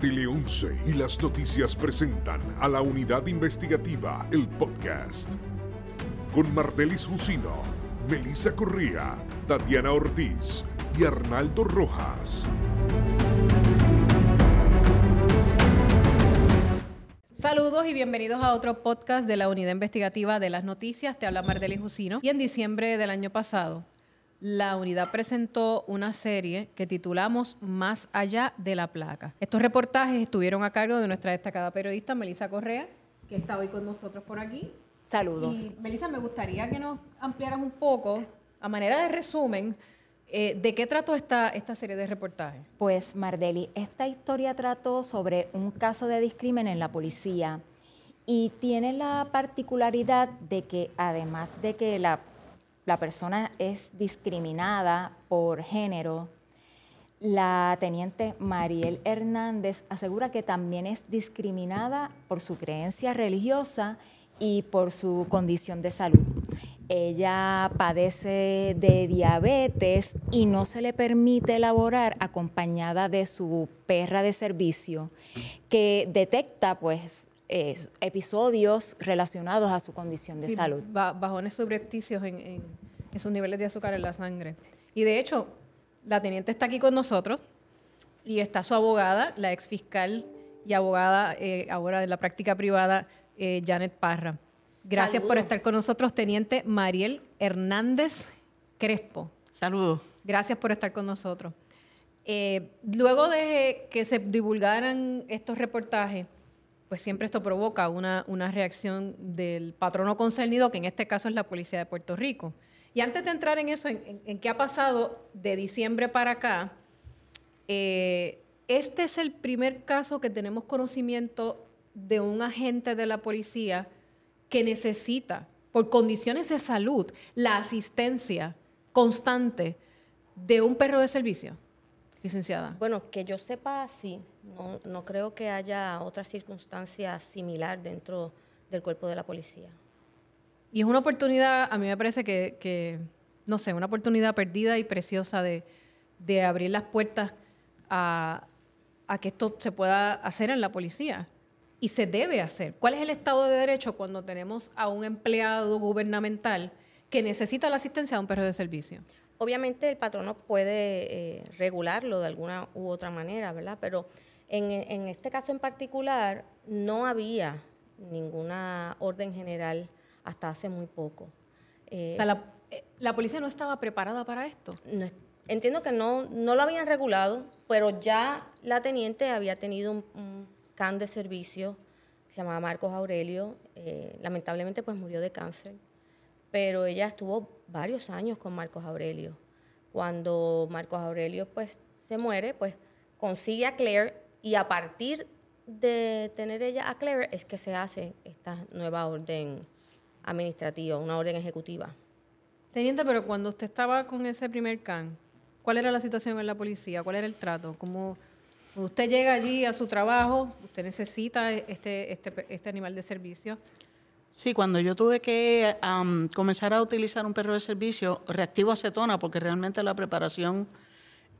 Tele 11 y las noticias presentan a la unidad investigativa El Podcast. Con Martelis Jusino, Melissa Correa, Tatiana Ortiz y Arnaldo Rojas. Saludos y bienvenidos a otro podcast de la Unidad Investigativa de las Noticias. Te habla Martelis Jusino. Y en diciembre del año pasado, la unidad presentó una serie que titulamos Más allá de la placa. Estos reportajes estuvieron a cargo de nuestra destacada periodista Melissa Correa, que está hoy con nosotros por aquí. Saludos. Y Melissa, me gustaría que nos ampliaras un poco, a manera de resumen, eh, ¿de qué trató esta, esta serie de reportajes? Pues Mardeli, esta historia trató sobre un caso de discrimen en la policía y tiene la particularidad de que además de que la la persona es discriminada por género, la teniente Mariel Hernández asegura que también es discriminada por su creencia religiosa y por su condición de salud. Ella padece de diabetes y no se le permite elaborar acompañada de su perra de servicio que detecta pues episodios relacionados a su condición de salud. Bajones subrepticios en, en, sus niveles de azúcar en la sangre. Y de hecho, la teniente está aquí con nosotros y está su abogada, la ex fiscal y abogada eh, ahora de la práctica privada, eh, Janet Parra. Gracias por estar con nosotros, teniente Mariel Hernández Crespo. Saludos. Gracias por estar con nosotros. Eh, luego de que se divulgaran estos reportajes, pues siempre esto provoca una, reacción del patrono concernido, que en este caso es la Policía de Puerto Rico. Y antes de entrar en eso, en, qué ha pasado de diciembre para acá, eh, este es el primer caso que tenemos conocimiento de un agente de la policía que necesita, por condiciones de salud, la asistencia constante de un perro de servicio licenciada? Bueno, que yo sepa, sí. No, no creo que haya otra circunstancia similar dentro del cuerpo de la policía. Y es una oportunidad, a mí me parece que, no sé, una oportunidad perdida y preciosa de, abrir las puertas a, a, que esto se pueda hacer en la policía. Y se debe hacer. ¿Cuál es el Estado de Derecho cuando tenemos a un empleado gubernamental que necesita la asistencia de un perro de servicio? Obviamente el patrono puede eh, regularlo de alguna u otra manera, ¿verdad? Pero en, este caso en particular no había ninguna orden general hasta hace muy poco. o sea, la, eh, policía no estaba preparada para esto. entiendo que no, no lo habían regulado, pero ya la teniente había tenido un, can de servicio que se llamaba Marcos Aurelio. Eh, lamentablemente pues murió de cáncer pero ella estuvo varios años con Marcos Aurelio. Cuando Marcos Aurelio pues se muere, pues consigue a Claire y a partir de tener ella a Claire es que se hace esta nueva orden administrativa, una orden ejecutiva. Teniente, pero cuando usted estaba con ese primer can, ¿cuál era la situación en la policía? ¿Cuál era el trato? ¿Cómo usted llega allí a su trabajo? ¿Usted necesita este, este, este animal de servicio? Sí, cuando yo tuve que comenzar a utilizar un perro de servicio, reactivo acetona, porque realmente la preparación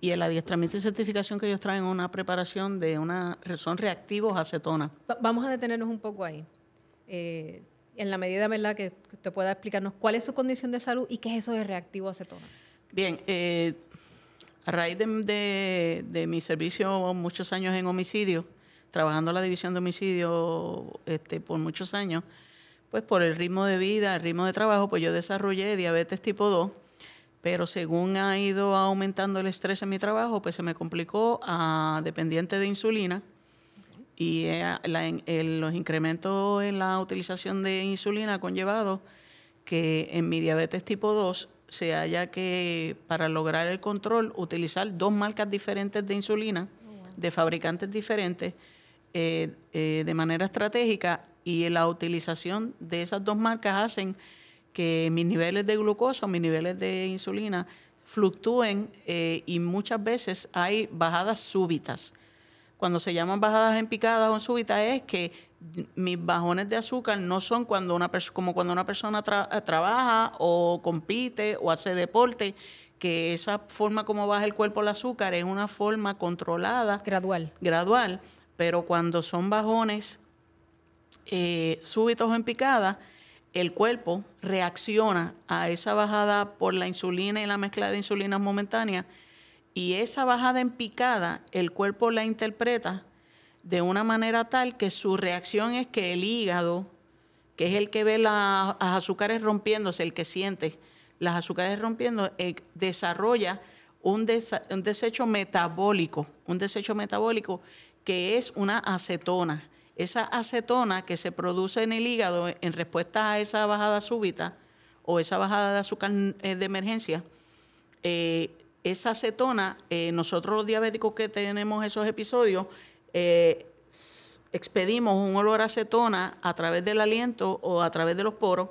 y el adiestramiento y certificación que ellos traen una preparación de una, son reactivos acetona. Vamos a detenernos un poco ahí. Eh, en la medida ¿verdad? que usted pueda explicarnos cuál es su condición de salud y qué es eso de reactivo acetona. Bien, eh, a raíz de, de, mi servicio muchos años en homicidio, trabajando en la división de homicidio este, por muchos años, pues por el ritmo de vida, el ritmo de trabajo, pues yo desarrollé diabetes tipo 2, pero según ha ido aumentando el estrés en mi trabajo, pues se me complicó a dependiente de insulina. Y eh, los incrementos en la utilización de insulina han conllevado que en mi diabetes tipo 2 se haya que, para lograr el control, utilizar dos marcas diferentes de insulina, oh, de fabricantes diferentes, eh, eh, de manera estratégica y la utilización de esas dos marcas hacen que mis niveles de glucosa o mis niveles de insulina fluctúen eh, y muchas veces hay bajadas súbitas. Cuando se llaman bajadas en picada o súbitas es que mis bajones de azúcar no son cuando una como cuando una persona trabaja o compite o hace deporte, que esa forma como baja el cuerpo el azúcar es una forma controlada. Gradual. Gradual pero cuando son bajones eh, súbitos o en picada, el cuerpo reacciona a esa bajada por la insulina y la mezcla de insulinas momentáneas y esa bajada en picada el cuerpo la interpreta de una manera tal que su reacción es que el hígado, que es el que ve las azúcares rompiéndose, el que siente las azúcares rompiendo, eh, desarrolla un, un desecho metabólico, un desecho metabólico que es una acetona esa acetona que se produce en el hígado en respuesta a esa bajada súbita o esa bajada de azúcar eh, de emergencia, eh, esa acetona, eh, nosotros los diabéticos que tenemos esos episodios, expedimos un olor a acetona a través del aliento o a través de los poros,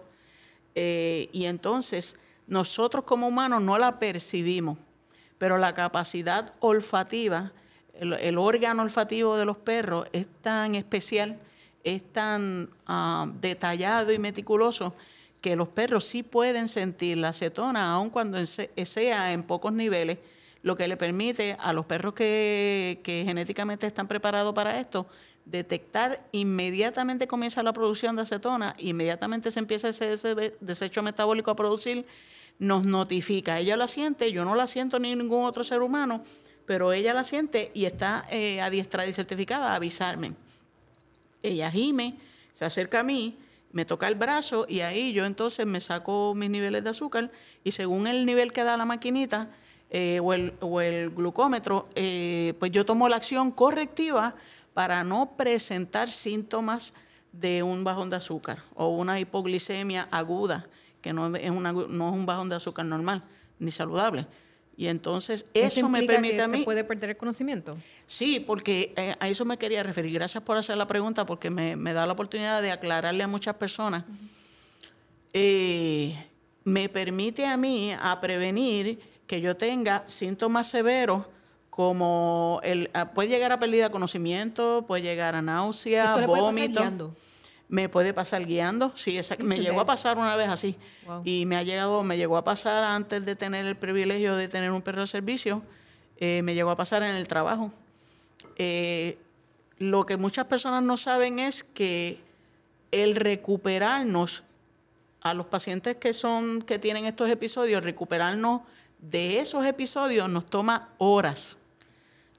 y entonces nosotros como humanos no la percibimos, pero la capacidad olfativa el, órgano olfativo de los perros es tan especial, es tan ah, detallado y meticuloso que los perros sí pueden sentir la acetona, aun cuando sea en pocos niveles, lo que le permite a los perros que, genéticamente están preparados para esto, detectar inmediatamente comienza la producción de acetona, inmediatamente se empieza ese desecho metabólico a producir, nos notifica. Ella la siente, yo no la siento ni ningún otro ser humano, pero ella la siente y está eh, adiestrada y certificada a avisarme. Ella gime, se acerca a mí, me toca el brazo y ahí yo entonces me saco mis niveles de azúcar y según el nivel que da la maquinita eh, o, el, glucómetro, eh, pues yo tomo la acción correctiva para no presentar síntomas de un bajón de azúcar o una hipoglicemia aguda, que no es, una, no es un bajón de azúcar normal ni saludable. Y entonces eso, me permite a mí... puede perder el conocimiento? Sí, porque eh, a eso me quería referir. Gracias por hacer la pregunta porque me, da la oportunidad de aclararle a muchas personas. Eh, me permite a mí a prevenir que yo tenga síntomas severos como el, ah, puede llegar a pérdida de conocimiento, puede llegar a náusea, vómito me puede pasar guiando. Sí, me llegó a pasar una vez así. Y me ha llegado, me llegó a pasar antes de tener el privilegio de tener un perro de servicio, eh, me llegó a pasar en el trabajo. Eh, lo que muchas personas no saben es que el recuperarnos a los pacientes que son, que tienen estos episodios, recuperarnos de esos episodios nos toma horas.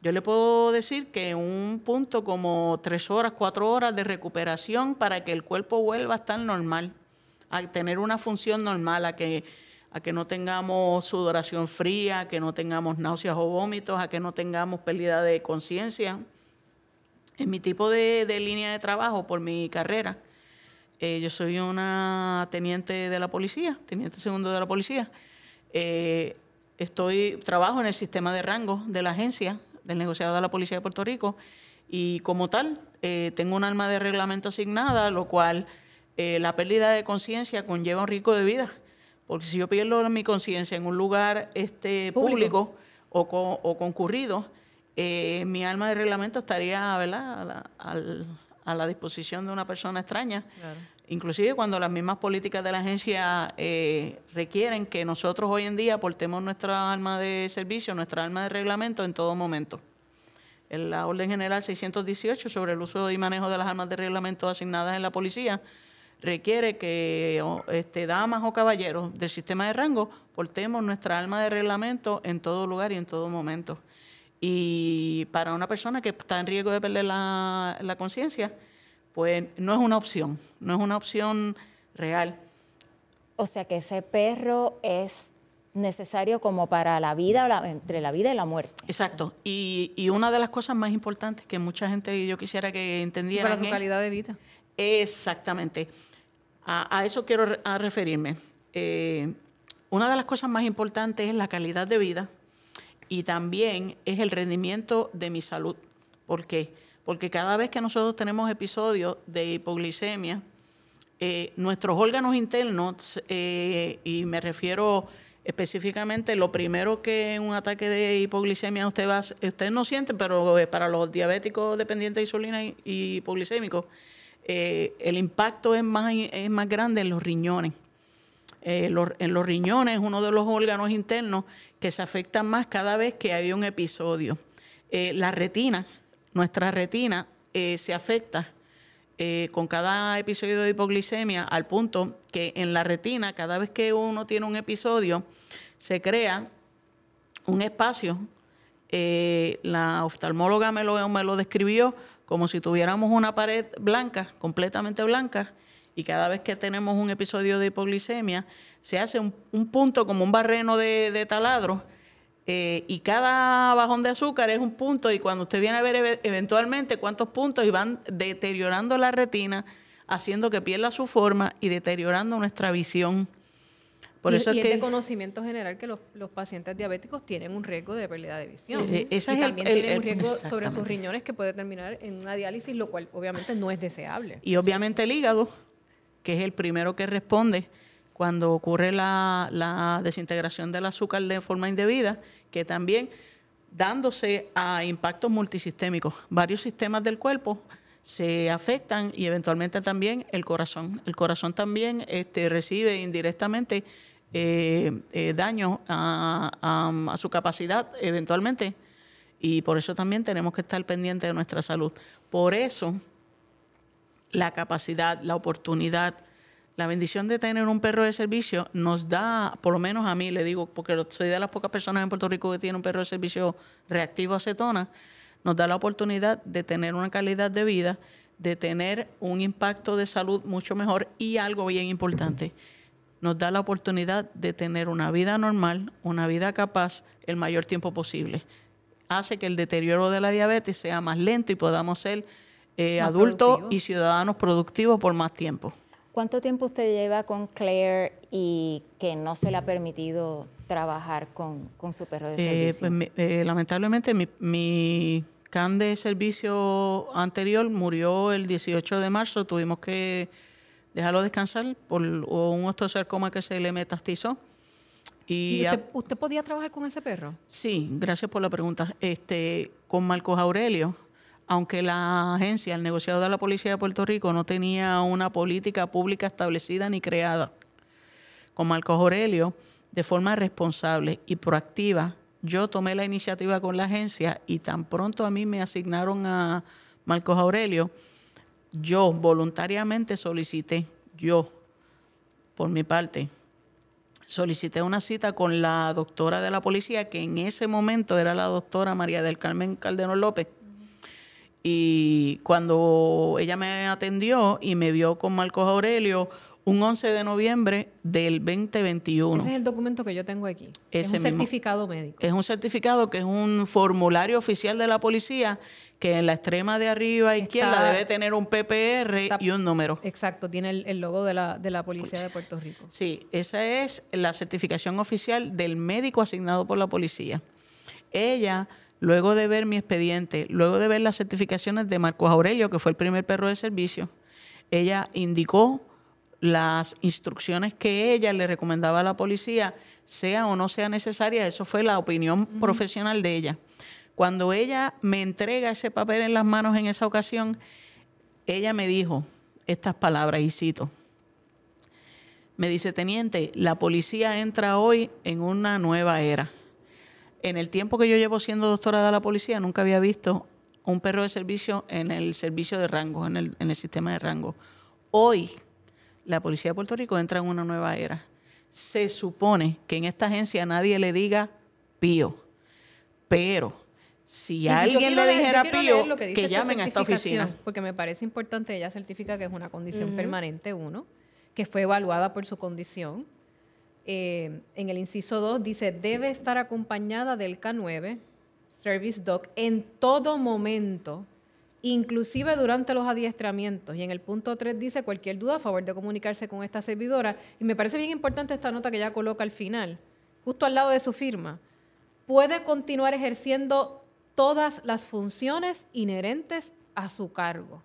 Yo le puedo decir que un punto como tres horas, cuatro horas de recuperación para que el cuerpo vuelva a estar normal, a tener una función normal, a que, a que no tengamos sudoración fría, a que no tengamos náuseas o vómitos, a que no tengamos pérdida de conciencia. En mi tipo de, línea de trabajo, por mi carrera, eh, yo soy una teniente de la policía, teniente segundo de la policía. Eh, estoy, trabajo en el sistema de rango de la agencia del negociado de la Policía de Puerto Rico y como tal eh, tengo un alma de reglamento asignada, lo cual eh, la pérdida de conciencia conlleva un riesgo de vida, porque si yo pierdo mi conciencia en un lugar este, público, o, concurrido, eh, mi alma de reglamento estaría ¿verdad? A, la, disposición de una persona extraña. Inclusive cuando las mismas políticas de la agencia requieren que nosotros hoy en día aportemos nuestra alma de servicio, nuestra alma de reglamento en todo momento la Orden General 618 sobre el uso y manejo de las armas de reglamento asignadas en la policía requiere que este, damas o caballeros del sistema de rango portemos nuestra arma de reglamento en todo lugar y en todo momento. Y para una persona que está en riesgo de perder la conciencia, pues no es una opción, no es una opción real. O sea que ese perro es necesario como para la vida, entre la vida y la muerte. Exacto. Y, una de las cosas más importantes que mucha gente yo quisiera que entendiera. Para su calidad de vida. Exactamente. A, eso quiero referirme. Eh, una de las cosas más importantes es la calidad de vida y también es el rendimiento de mi salud. ¿Por qué? Porque cada vez que nosotros tenemos episodios de hipoglicemia, eh, nuestros órganos internos, eh, y me refiero específicamente lo primero que un ataque de hipoglicemia usted va, usted no siente, pero eh, para los diabéticos dependientes de insulina y, hipoglicémicos, el impacto es más, es más grande en los riñones. En los riñones es uno de los órganos internos que se afectan más cada vez que hay un episodio. la retina, nuestra retina, eh, se afecta eh, con cada episodio de hipoglicemia al punto que en la retina, cada vez que uno tiene un episodio, se crea un espacio. Eh, la oftalmóloga me lo, me lo describió como si tuviéramos una pared blanca, completamente blanca, y cada vez que tenemos un episodio de hipoglicemia, se hace un, punto como un barreno de, taladro eh, y cada bajón de azúcar es un punto y cuando usted viene a ver eventualmente cuántos puntos y van deteriorando la retina, haciendo que pierda su forma y deteriorando nuestra visión. Por y, eso es, de conocimiento general que los, pacientes diabéticos tienen un riesgo de pérdida de visión. Eh, y también tienen un riesgo sobre sus riñones que puede terminar en una diálisis, lo cual obviamente no es deseable. Y obviamente el hígado, que es el primero que responde cuando ocurre la, desintegración del azúcar de forma indebida, que también dándose a impactos multisistémicos. Varios sistemas del cuerpo se afectan y eventualmente también el corazón. El corazón también este, recibe indirectamente eh, eh, daño a, su capacidad eventualmente y por eso también tenemos que estar pendientes de nuestra salud. Por eso la capacidad, la oportunidad, la bendición de tener un perro de servicio nos da, por lo menos a mí, le digo, porque soy de las pocas personas en Puerto Rico que tiene un perro de servicio reactivo acetona, nos da la oportunidad de tener una calidad de vida, de tener un impacto de salud mucho mejor y algo bien importante, nos da la oportunidad de tener una vida normal, una vida capaz el mayor tiempo posible. Hace que el deterioro de la diabetes sea más lento y podamos ser eh, adultos y ciudadanos productivos por más tiempo. ¿Cuánto tiempo usted lleva con Claire y que no se le ha permitido trabajar con, su perro de eh, servicio? Pues, eh, lamentablemente mi, can de servicio anterior murió el 18 de marzo. Tuvimos que dejarlo descansar por un osteosarcoma que se le metastizó. ¿Y, usted, podía trabajar con ese perro? Sí, gracias por la pregunta. Este, con Marcos Aurelio aunque la agencia, el negociado de la Policía de Puerto Rico, no tenía una política pública establecida ni creada, con Marcos Aurelio, de forma responsable y proactiva, yo tomé la iniciativa con la agencia y tan pronto a mí me asignaron a Marcos Aurelio, yo voluntariamente solicité, yo, por mi parte, solicité una cita con la doctora de la policía, que en ese momento era la doctora María del Carmen Calderón López, y cuando ella me atendió y me vio con Marcos Aurelio, un 11 de noviembre del 2021. Ese es el documento que yo tengo aquí. es un certificado médico. Es un certificado que es un formulario oficial de la policía que en la extrema de arriba izquierda debe tener un PPR y un número. Exacto, tiene el, logo de la, de la Policía de Puerto Rico. Sí, esa es la certificación oficial del médico asignado por la policía. Ella luego de ver mi expediente, luego de ver las certificaciones de Marcos Aurelio, que fue el primer perro de servicio, ella indicó las instrucciones que ella le recomendaba a la policía, sea o no sea necesaria, eso fue la opinión profesional de ella. Cuando ella me entrega ese papel en las manos en esa ocasión, ella me dijo estas palabras y cito. Me dice, teniente, la policía entra hoy en una nueva era en el tiempo que yo llevo siendo doctora de la policía, nunca había visto un perro de servicio en el servicio de rango, en el, en el sistema de rango. Hoy, la policía de Puerto Rico entra en una nueva era. Se supone que en esta agencia nadie le diga pío, pero si alguien le dijera pío, que llamen a esta oficina. Porque me parece importante, ella certifica que es una condición permanente, uno, que fue evaluada por su condición eh, en el inciso 2 dice, debe estar acompañada del K9, Service Dog, en todo momento, inclusive durante los adiestramientos. Y en el punto 3 dice, cualquier duda, a favor de comunicarse con esta servidora. Y me parece bien importante esta nota que ella coloca al final, justo al lado de su firma. Puede continuar ejerciendo todas las funciones inherentes a su cargo.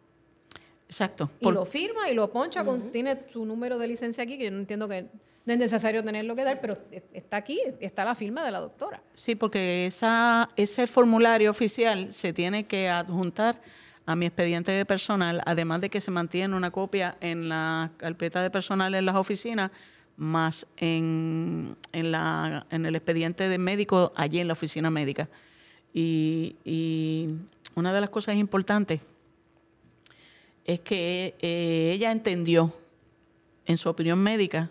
Exacto. Y lo firma y lo poncha, tiene su número de licencia aquí, que yo no entiendo que no es necesario tenerlo que dar, pero está aquí, está la firma de la doctora. Sí, porque ese formulario oficial se tiene que adjuntar a mi expediente de personal, además de que se mantiene una copia en la carpeta de personal en las oficinas, más en, en, la, en el expediente de médico allí en la oficina médica. Y, y una de las cosas importantes es que eh, ella entendió, en su opinión médica,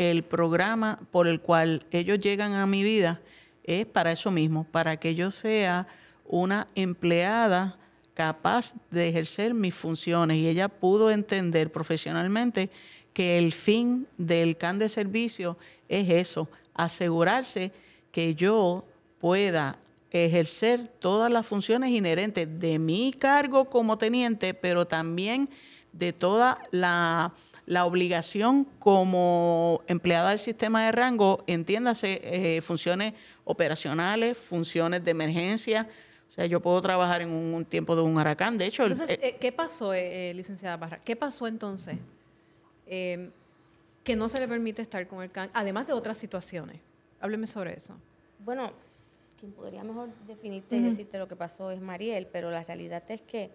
el programa por el cual ellos llegan a mi vida es para eso mismo, para que yo sea una empleada capaz de ejercer mis funciones. Y ella pudo entender profesionalmente que el fin del CAN de servicio es eso, asegurarse que yo pueda ejercer todas las funciones inherentes de mi cargo como teniente, pero también de toda la, obligación como empleada del sistema de rango, entiéndase, eh, funciones operacionales, funciones de emergencia. O sea, yo puedo trabajar en un, tiempo de un huracán. De hecho, entonces, eh, ¿qué pasó, eh, licenciada Barra? ¿Qué pasó entonces? que no se le permite estar con el CAN, además de otras situaciones. Hábleme sobre eso. Bueno, quien podría mejor definirte y decirte lo que pasó es Mariel, pero la realidad es que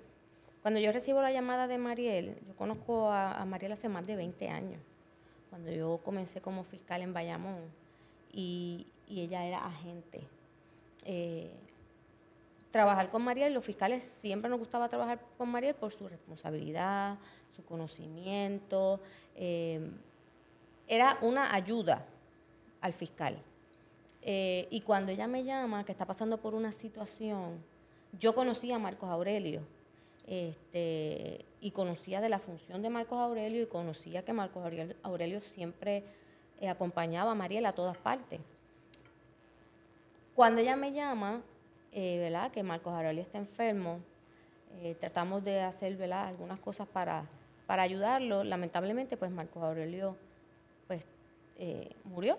cuando yo recibo la llamada de Mariel, yo conozco a, Mariel hace más de 20 años, cuando yo comencé como fiscal en Bayamón y, ella era agente. Eh, trabajar con Mariel, los fiscales siempre nos gustaba trabajar con Mariel por su responsabilidad, su conocimiento. Eh, era una ayuda al fiscal. Eh, y cuando ella me llama, que está pasando por una situación, yo conocía a Marcos Aurelio. Este, y conocía de la función de Marcos Aurelio y conocía que Marcos Aurelio, siempre eh, acompañaba a Mariela a todas partes. Cuando ella me llama, eh, ¿verdad? que Marcos Aurelio está enfermo, tratamos de hacer algunas cosas para, para ayudarlo. Lamentablemente, pues Marcos Aurelio pues, murió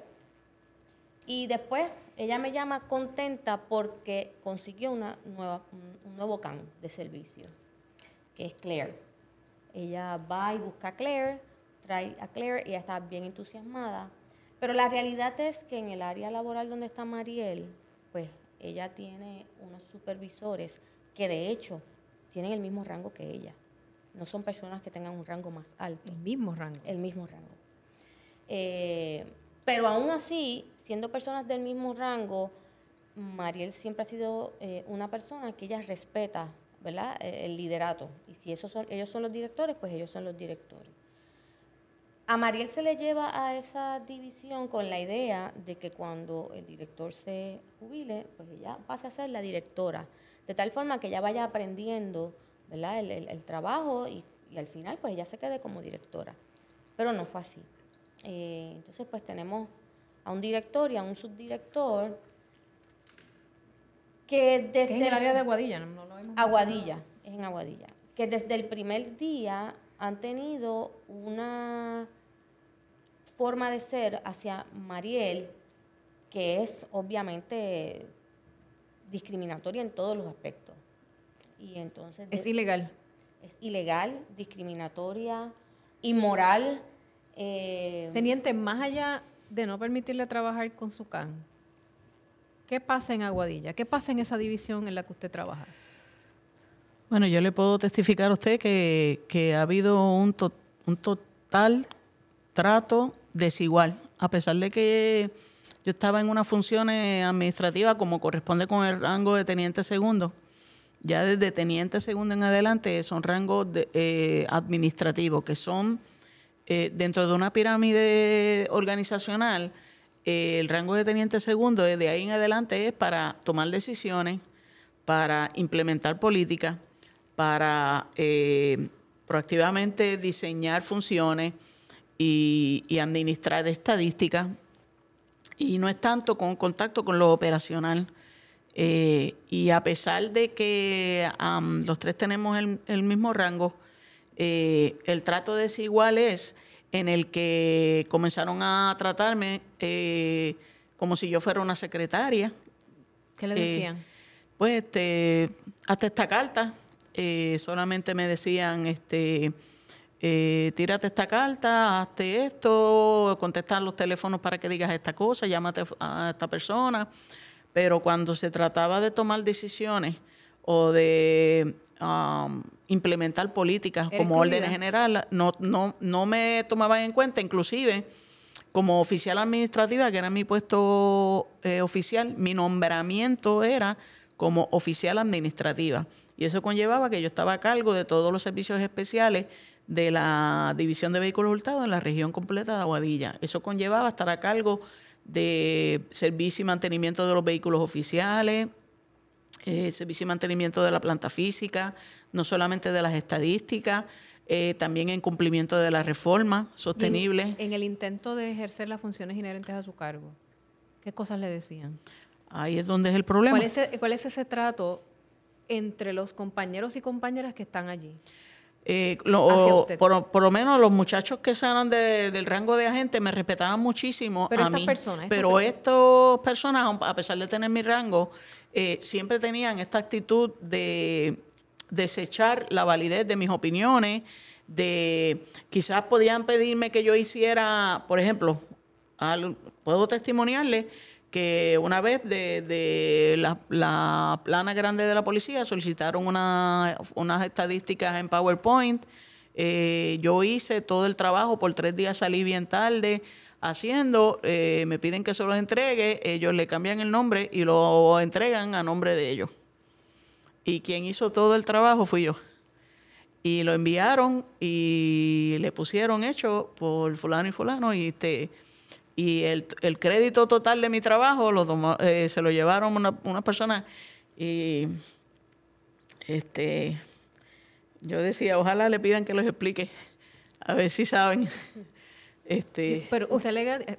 y después ella me llama contenta porque consiguió una nueva, un, nuevo can de servicio, que es Claire. Ella va y busca a Claire, trae a Claire y ella está bien entusiasmada. Pero la realidad es que en el área laboral donde está Mariel, pues ella tiene unos supervisores que de hecho tienen el mismo rango que ella. No son personas que tengan un rango más alto. El mismo rango. El mismo rango. Eh, pero aún así, siendo personas del mismo rango, Mariel siempre ha sido eh, una persona que ella respeta ¿verdad? E, el liderato. Y si esos son, ellos son los directores, pues ellos son los directores. A Mariel se le lleva a esa división con la idea de que cuando el director se jubile, pues ella pase a ser la directora, de tal forma que ella vaya aprendiendo ¿verdad? El, trabajo y, y, al final pues ella se quede como directora. Pero no fue así. Eh, entonces, pues tenemos a un director y a un subdirector que desde... en el área de Aguadilla, ¿no? Lo Aguadilla, es en Aguadilla. Que desde el primer día han tenido una forma de ser hacia Mariel que es obviamente discriminatoria en todos los aspectos. Y entonces... Es ilegal. Es ilegal, discriminatoria, inmoral eh, Teniente, más allá de no permitirle trabajar con su can, ¿qué pasa en Aguadilla? ¿Qué pasa en esa división en la que usted trabaja? Bueno, yo le puedo testificar a usted que, ha habido un, un total trato desigual, a pesar de que yo estaba en unas funciones administrativas como corresponde con el rango de teniente segundo. Ya desde teniente segundo en adelante son rangos eh, administrativos, que son eh, dentro de una pirámide organizacional, eh, el rango de teniente segundo de ahí en adelante es para tomar decisiones, para implementar políticas, para eh, proactivamente diseñar funciones y, administrar estadísticas. Y no es tanto con contacto con lo operacional. y a pesar de que los tres tenemos el mismo rango, eh, el trato desigual es en el que comenzaron a tratarme eh, como si yo fuera una secretaria. ¿Qué le eh, decían? pues este, hasta esta carta solamente me decían, este, tírate esta carta, hazte esto, contestar los teléfonos para que digas esta cosa, llámate a esta persona. Pero cuando se trataba de tomar decisiones o de um, implementar políticas como órdenes generales, no, no, no me tomaban en cuenta, inclusive como oficial administrativa, que era mi puesto eh, oficial, mi nombramiento era como oficial administrativa. Y eso conllevaba que yo estaba a cargo de todos los servicios especiales de la División de Vehículos Hurtados en la región completa de Aguadilla. Eso conllevaba estar a cargo de servicio y mantenimiento de los vehículos oficiales, eh, servicio y mantenimiento de la planta física, no solamente de las estadísticas, eh, también en cumplimiento de la reforma sostenible. En, el intento de ejercer las funciones inherentes a su cargo, ¿qué cosas le decían? Ahí es donde es el problema. ¿Cuál es, cuál es ese trato entre los compañeros y compañeras que están allí? Eh, por, lo menos los muchachos que eran del rango de agente me respetaban muchísimo pero a mí. Personas, pero estas personas, a pesar de tener mi rango, eh, siempre tenían esta actitud de desechar la validez de mis opiniones, de quizás podían pedirme que yo hiciera, por ejemplo, puedo testimoniarle que una vez de, la, plana grande de la policía solicitaron unas estadísticas en PowerPoint. Eh, yo hice todo el trabajo, por tres días salí bien tarde haciendo, eh, me piden que se los entregue, ellos le cambian el nombre y lo entregan a nombre de ellos. Y quien hizo todo el trabajo fui yo. Y lo enviaron y le pusieron hecho por fulano y fulano y este y el, el, crédito total de mi trabajo lo eh, se lo llevaron una, una persona y este yo decía ojalá le pidan que los explique a ver si saben. Este pero usted eh,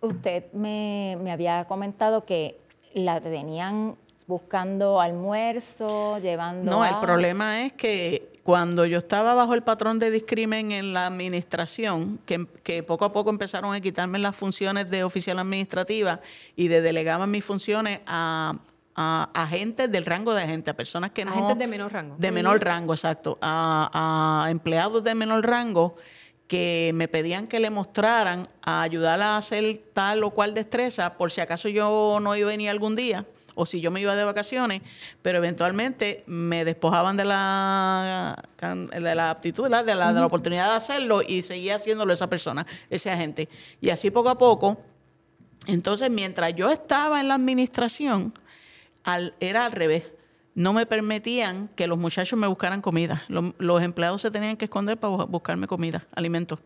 usted me, me había comentado que la tenían buscando almuerzo llevando no el problema es que cuando yo estaba bajo el patrón de discrimen en la administración, que, poco a poco empezaron a quitarme las funciones de oficial administrativa y de delegaban mis funciones a, agentes del rango de agente, a personas que no... Agentes de menor rango. De menor rango, exacto. A, a empleados de menor rango que me pedían que le mostraran a ayudar a hacer tal o cual destreza por si acaso yo no iba a venir algún día o si yo me iba de vacaciones, pero eventualmente me despojaban de la, de la aptitud, de la, de la oportunidad de hacerlo y seguía haciéndolo esa persona, ese agente. Y así poco a poco, entonces mientras yo estaba en la administración, al, era al revés no me permitían que los muchachos me buscaran comida. Los, los, empleados se tenían que esconder para buscarme comida, alimentos.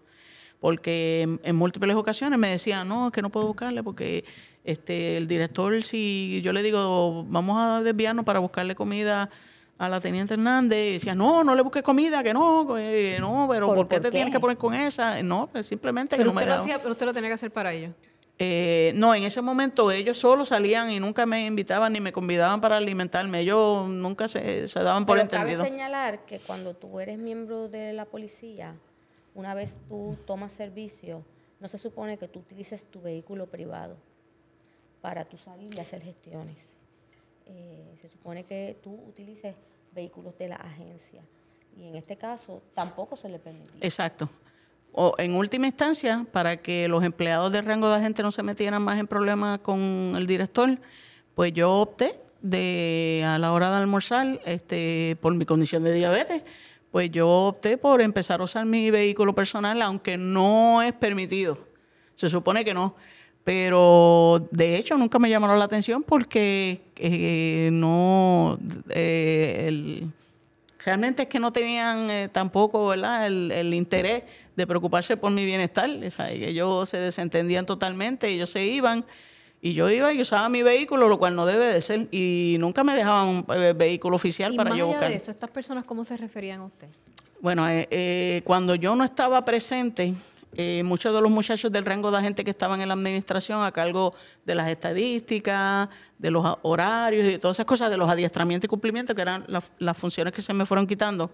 Porque en, múltiples ocasiones me decían, no, es que no puedo buscarle porque este, el director, si yo le digo, vamos a desviarnos para buscarle comida a la teniente Hernández, y decía, no, no le busques comida, que no, no, pero ¿por, qué te tienes que poner con esa? No, pues simplemente pero que no usted me lo hacía, Pero usted lo tenía que hacer para ellos. Eh, no, en ese momento ellos solo salían y nunca me invitaban ni me convidaban para alimentarme. Ellos nunca se, se daban por Pero entendido. Cabe señalar que cuando tú eres miembro de la policía, una vez tú tomas servicio, no se supone que tú utilices tu vehículo privado para tú salir y hacer gestiones. Eh, se supone que tú utilices vehículos de la agencia. Y en este caso tampoco se le permitía. Exacto. O en última instancia, para que los empleados de rango de agente no se metieran más en problemas con el director, pues yo opté de a la hora de almorzar, este, por mi condición de diabetes, pues yo opté por empezar a usar mi vehículo personal, aunque no es permitido. Se supone que no. Pero de hecho nunca me llamaron la atención porque eh, no. Eh, realmente es que no tenían eh, tampoco ¿verdad? El, interés de preocuparse por mi bienestar. ellos se desentendían totalmente, ellos se iban y yo iba y usaba mi vehículo, lo cual no debe de ser. Y nunca me dejaban un vehículo oficial para yo buscar. De eso, ¿Estas personas cómo se referían a usted? Bueno, cuando yo no estaba presente, eh, muchos de los muchachos del rango de agente que estaban en la administración a cargo de las estadísticas, de los horarios y todas esas cosas, de los adiestramientos y cumplimientos, que eran las, funciones que se me fueron quitando,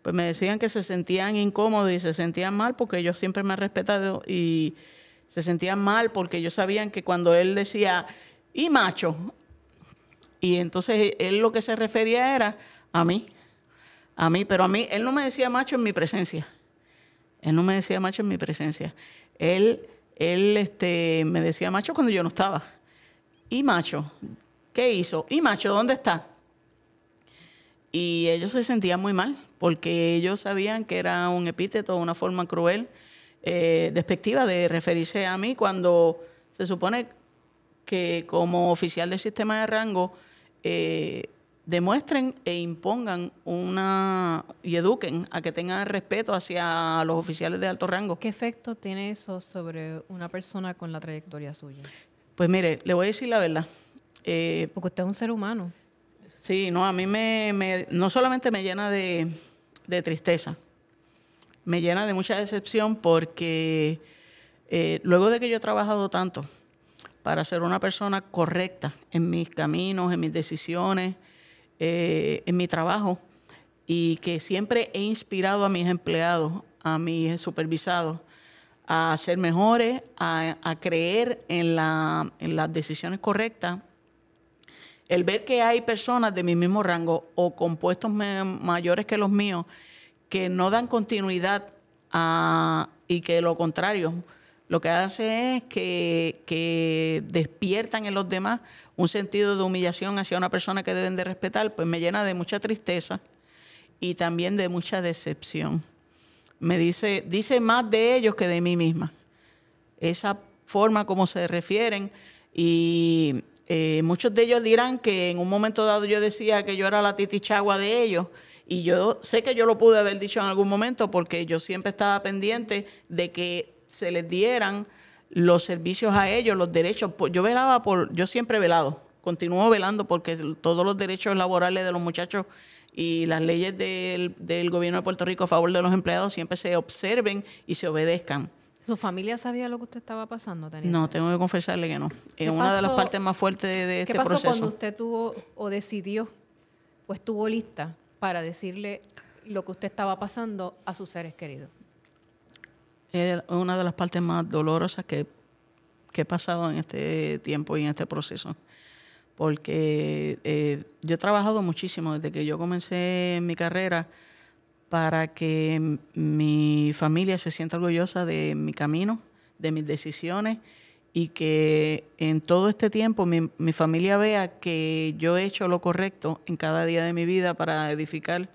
pues me decían que se sentían incómodos y se sentían mal porque yo siempre me he respetado y se sentían mal porque ellos sabían que cuando él decía, y macho, y entonces él lo que se refería era a mí, a mí, pero a mí, él no me decía macho en mi presencia él no me decía macho en mi presencia. Él, él este, me decía macho cuando yo no estaba. ¿Y macho? ¿Qué hizo? ¿Y macho? ¿Dónde está? Y ellos se sentían muy mal porque ellos sabían que era un epíteto, una forma cruel, eh, despectiva de referirse a mí cuando se supone que como oficial del sistema de rango, eh, demuestren e impongan una y eduquen a que tengan respeto hacia los oficiales de alto rango. ¿Qué efecto tiene eso sobre una persona con la trayectoria suya? Pues mire, le voy a decir la verdad. Eh, Porque usted es un ser humano. Sí, no, a mí me, me- no solamente me llena de, de tristeza, me llena de mucha decepción porque eh, luego de que yo he trabajado tanto para ser una persona correcta en mis caminos, en mis decisiones, eh, en mi trabajo, y que siempre he inspirado a mis empleados, a mis supervisados, a ser mejores, a, creer en, la- en las decisiones correctas el ver que hay personas de mi mismo rango o con puestos mayores que los míos que no dan continuidad a- y que lo contrario, lo que hace es que, que despiertan en los demás un sentido de humillación hacia una persona que deben de respetar, pues me llena de mucha tristeza y también de mucha decepción. Me dice, dice más de ellos que de mí misma esa forma como se refieren y eh, muchos de ellos dirán que en un momento dado yo decía que yo era la titichagua de ellos y yo sé que yo lo pude haber dicho en algún momento porque yo siempre estaba pendiente de que se les dieran los servicios a ellos, los derechos. Pues Yo velaba por, yo siempre he velado, continúo velando porque todos los derechos laborales de los muchachos y las leyes del, del gobierno de Puerto Rico a favor de los empleados siempre se observen y se obedezcan. ¿Su familia sabía lo que usted estaba pasando? teniente? No, tengo que confesarle que no. ¿Qué Es una de las pasó- partes más fuertes de, de ¿Qué este pasó proceso. cuando usted tuvo o decidió o estuvo lista para decirle lo que usted estaba pasando a sus seres queridos? Es una de las partes más dolorosas que, que he pasado en este tiempo y en este proceso. Porque eh, yo he trabajado muchísimo desde que yo comencé mi carrera para que mi familia se sienta orgullosa de mi camino, de mis decisiones y que en todo este tiempo mi, mi familia vea que yo he hecho lo correcto en cada día de mi vida para edificar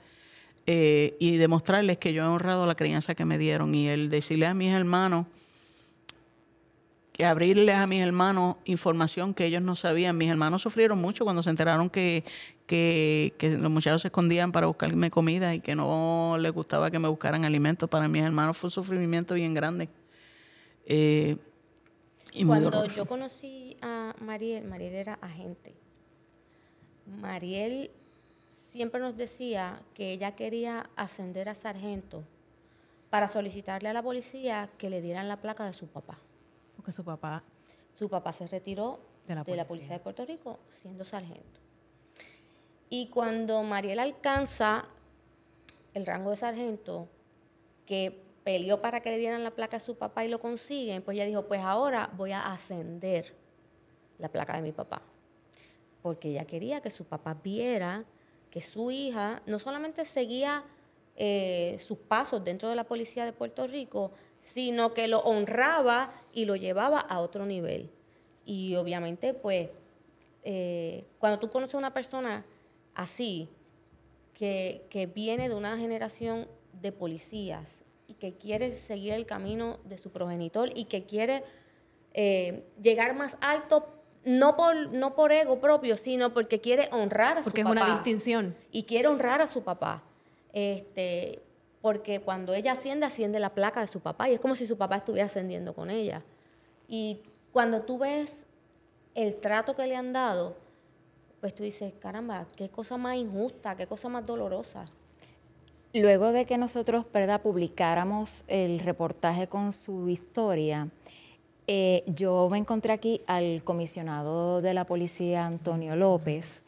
eh, y demostrarles que yo he honrado la crianza que me dieron y el decirle a mis hermanos que abrirles a mis hermanos información que ellos no sabían. Mis hermanos sufrieron mucho cuando se enteraron que, que, que los muchachos se escondían para buscarme comida y que no les gustaba que me buscaran alimentos. Para mis hermanos fue un sufrimiento bien grande. Eh, y Cuando yo conocí a Mariel, Mariel era agente. Mariel siempre nos decía que ella quería ascender a sargento para solicitarle a la policía que le dieran la placa de su papá. Porque su papá Su papá se retiró De de la policía de Puerto Rico siendo sargento. Y cuando Mariel alcanza el rango de sargento, que peleó para que le dieran la placa a su papá y lo consiguen, pues ella dijo, pues ahora voy a ascender la placa de mi papá. Porque ella quería que su papá viera que su hija no solamente seguía eh, sus pasos dentro de la policía de Puerto Rico, sino que lo honraba y lo llevaba a otro nivel. Y obviamente, pues, eh, cuando tú conoces a una persona así, que, que viene de una generación de policías que quiere seguir el camino de su progenitor y que quiere eh, llegar más alto, no por, no por ego propio, sino porque quiere honrar a porque es su papá una distinción. y quiere honrar a su papá. Este, porque cuando ella asciende, asciende la placa de su papá y es como si su papá estuviera ascendiendo con ella. Y cuando tú ves el trato que le han dado, pues tú dices, caramba, qué cosa más injusta, qué cosa más dolorosa. Luego de que nosotros ¿verdad? publicáramos el reportaje con su historia, eh, yo me encontré aquí al comisionado de la policía, Antonio López,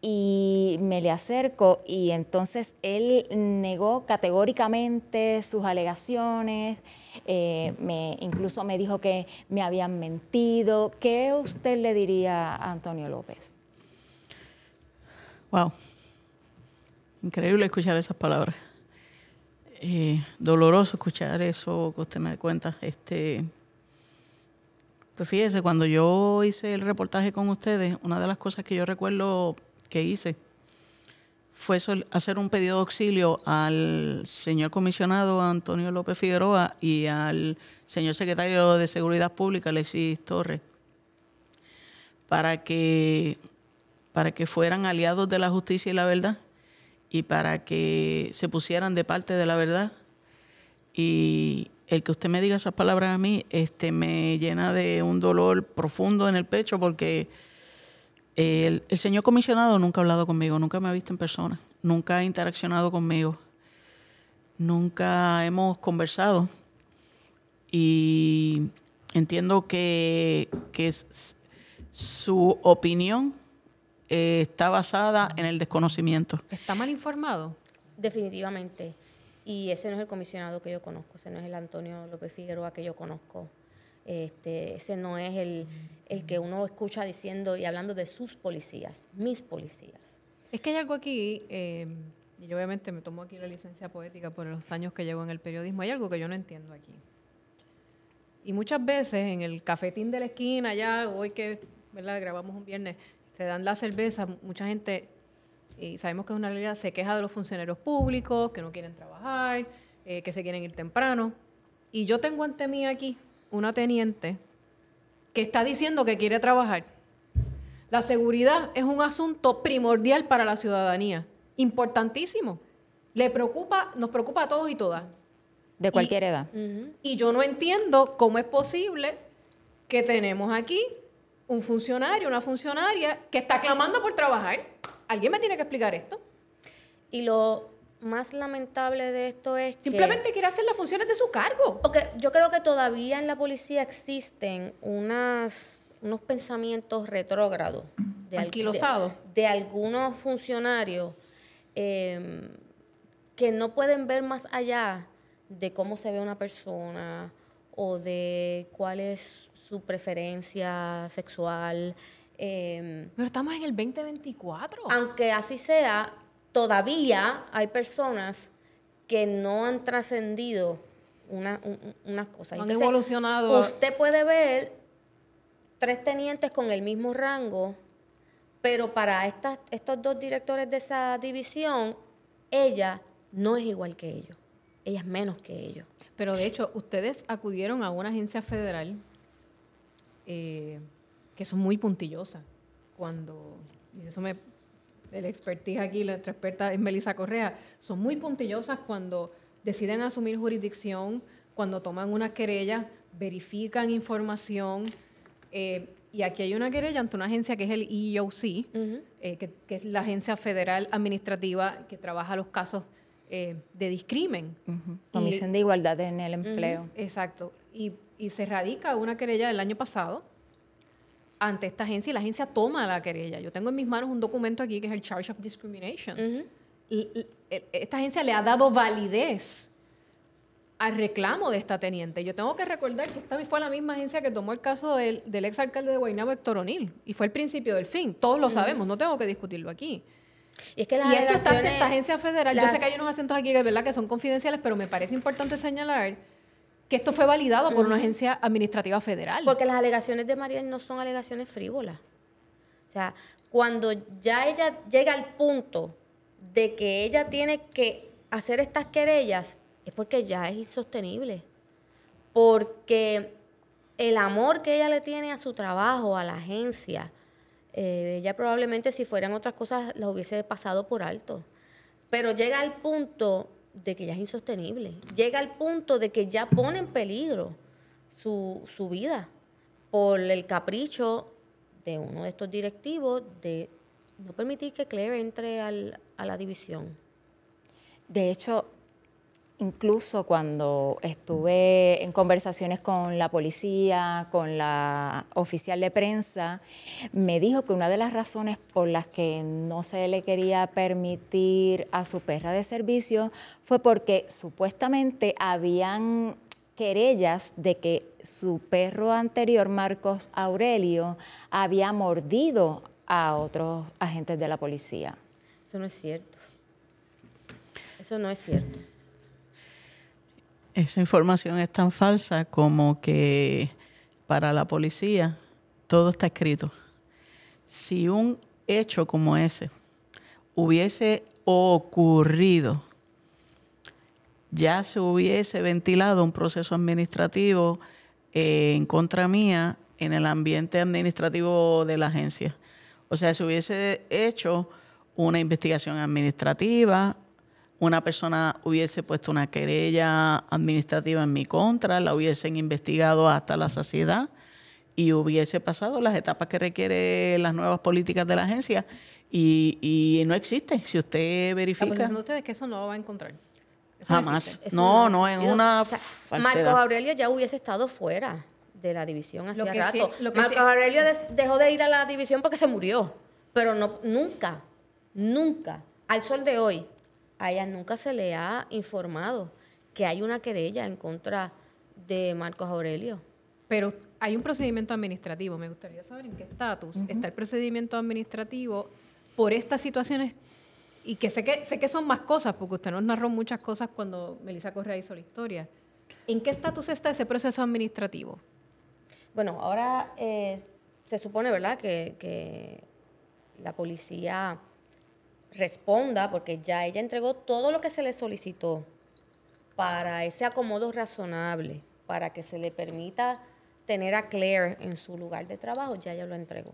y me le acerco y entonces él negó categóricamente sus alegaciones, eh, me, incluso me dijo que me habían mentido. ¿Qué usted le diría a Antonio López? Wow. Increíble escuchar esas palabras. Eh, doloroso escuchar eso que usted me cuenta. Este, pues fíjese, cuando yo hice el reportaje con ustedes, una de las cosas que yo recuerdo que hice fue hacer un pedido de auxilio al señor comisionado Antonio López Figueroa y al señor secretario de Seguridad Pública, Alexis Torres, para que para que fueran aliados de la justicia y la verdad y para que se pusieran de parte de la verdad. Y el que usted me diga esas palabras a mí este, me llena de un dolor profundo en el pecho porque el, señor comisionado nunca ha hablado conmigo, nunca me ha visto en persona, nunca ha interaccionado conmigo, nunca hemos conversado. Y entiendo que, que su opinión eh, está basada en el desconocimiento. ¿Está mal informado? Definitivamente. Y ese no es el comisionado que yo conozco, ese no es el Antonio López Figueroa que yo conozco. Este, ese no es el, el que uno escucha diciendo y hablando de sus policías, mis policías. Es que hay algo aquí, eh, y yo obviamente me tomo aquí la licencia poética por los años que llevo en el periodismo, hay algo que yo no entiendo aquí. Y muchas veces en el cafetín de la esquina, ya hoy que ¿verdad? grabamos un viernes, se dan la cerveza, mucha gente, y sabemos que es una realidad, se queja de los funcionarios públicos, que no quieren trabajar, eh, que se quieren ir temprano. Y yo tengo ante mí aquí una teniente que está diciendo que quiere trabajar. La seguridad es un asunto primordial para la ciudadanía, importantísimo. Le preocupa, nos preocupa a todos y todas. De cualquier edad. Y yo no entiendo cómo es posible que tenemos aquí un funcionario, una funcionaria que está clamando por trabajar. ¿Alguien me tiene que explicar esto? Y lo más lamentable de esto es que... Simplemente quiere hacer las funciones de su cargo. Porque yo creo que todavía en la policía existen unas, unos pensamientos retrógrados. De, Anquilosados. De, algunos funcionarios em, que no pueden ver más allá de cómo se ve una persona o de cuál es su preferencia sexual. Em, Pero estamos en el 2024. Aunque así sea, todavía hay personas que no han trascendido una, unas cosas. han evolucionado. Usted puede ver tres tenientes con el mismo rango, pero para estas, estos dos directores de esa división, ella no es igual que ellos ella es menos que ellos. Pero de hecho, ustedes acudieron a una agencia federal eh, que son muy puntillosas. Cuando, y eso me, el expertise aquí, la experta es Melissa Correa, son muy puntillosas cuando deciden asumir jurisdicción, cuando toman una querella, verifican información. Eh, y aquí hay una querella ante una agencia que es el EEOC, eh, que, que, es la agencia federal administrativa que trabaja los casos eh, de discrimen. Comisión de Igualdad en el Empleo. exacto. Y, se radica una querella el año pasado ante esta agencia y la agencia toma la querella. Yo tengo en mis manos un documento aquí que es el Charge of Discrimination. y, esta agencia le ha dado validez al reclamo de esta teniente. Yo tengo que recordar que esta fue la misma agencia que tomó el caso del, del ex alcalde de Guaynabo, Héctor O'Neill, y fue el principio del fin. Todos lo sabemos, no tengo que discutirlo aquí. Y es que las esto esta agencia federal, yo sé que hay unos acentos aquí que, ¿verdad? que son confidenciales, pero me parece importante señalar que esto fue validado por una agencia administrativa federal. Porque las alegaciones de Mariel no son alegaciones frívolas. O sea, cuando ya ella llega al punto de que ella tiene que hacer estas querellas, es porque ya es insostenible. Porque el amor que ella le tiene a su trabajo, a la agencia, eh, ella probablemente si fueran otras cosas las hubiese pasado por alto. Pero llega al punto de que ya es insostenible. Llega al punto de que ya pone en peligro su, su vida por el capricho de uno de estos directivos de no permitir que Claire entre al, a la división. De hecho, Incluso cuando estuve en conversaciones con la policía, con la oficial de prensa, me dijo que una de las razones por las que no se le quería permitir a su perra de servicio fue porque supuestamente habían querellas de que su perro anterior, Marcos Aurelio, había mordido a otros agentes de la policía. Eso no es cierto. Eso no es cierto esa información es tan falsa como que para la policía todo está escrito. Si un hecho como ese hubiese ocurrido, ya se hubiese ventilado un proceso administrativo eh, en contra mía en el ambiente administrativo de la agencia. O sea, se hubiese hecho una investigación administrativa, una persona hubiese puesto una querella administrativa en mi contra, la hubiesen investigado hasta la saciedad y hubiese pasado las etapas que requiere las nuevas políticas de la agencia y, y no existe. Si usted La verifica, de ustedes es que eso no lo va a encontrar. Eso jamás. No, no, en existido. una O sea, falsedad. Marcos Aurelio ya hubiese estado fuera de la división sí- rato. lo que Marcos sí- Aurelio dejó de ir a la división porque se murió. Pero no, nunca, nunca, al sol de hoy, a ella nunca se le ha informado que hay una querella en contra de Marcos Aurelio. Pero hay un procedimiento administrativo. Me gustaría saber en qué estatus está el procedimiento administrativo por estas situaciones y que sé que sé que son más cosas porque usted nos narró muchas cosas cuando Melissa Correa hizo la historia. ¿En qué estatus está ese proceso administrativo? Bueno, ahora eh, se supone, ¿verdad?, que, que la policía responda, porque ya ella entregó todo lo que se le solicitó para ese acomodo razonable, para que se le permita tener a Claire en su lugar de trabajo, ya ella lo entregó.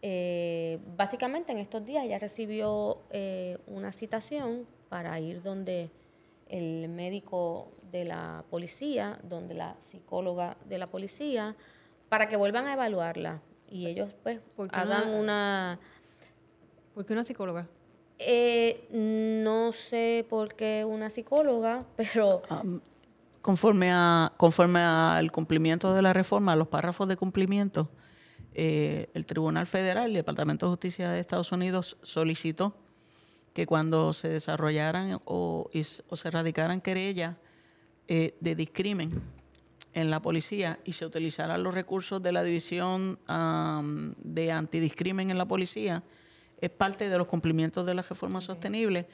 Eh, básicamente en estos días ella recibió eh, una citación para ir donde el médico de la policía, donde la psicóloga de la policía, para que vuelvan a evaluarla y ellos pues ¿Por qué hagan una... ¿Por qué una psicóloga? eh, no sé por qué una psicóloga, pero conforme a conforme al cumplimiento de la reforma, a los párrafos de cumplimiento, eh, el Tribunal Federal y el Departamento de Justicia de Estados Unidos solicitó que cuando se desarrollaran o, se radicaran querellas eh, de discrimen en la policía y se utilizaran los recursos de la División de Antidiscrimen en la policía, es parte de los cumplimientos de la reforma sostenible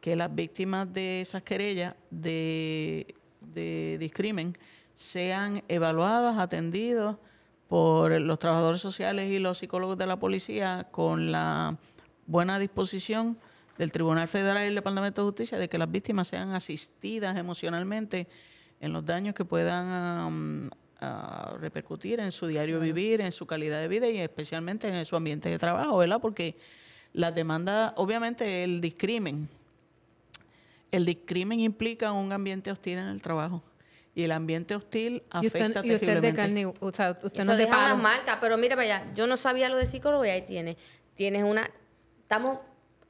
que las víctimas de esas querellas de, de discrimen sean evaluadas, atendidas por los trabajadores sociales y los psicólogos de la policía con la buena disposición del Tribunal Federal y el Departamento de Justicia de que las víctimas sean asistidas emocionalmente en los daños que puedan a repercutir en su diario vivir, en su calidad de vida y especialmente en su ambiente de trabajo, ¿verdad? Porque las demandas, obviamente el discrimen, el discrimen implica un ambiente hostil en el trabajo y el ambiente hostil Y afecta usted, y usted de terriblemente. carne, y- o sea, usted Eso no deja marca, pero mira para allá, yo no sabía lo de psicólogo y ahí tienes. Tienes una, estamos,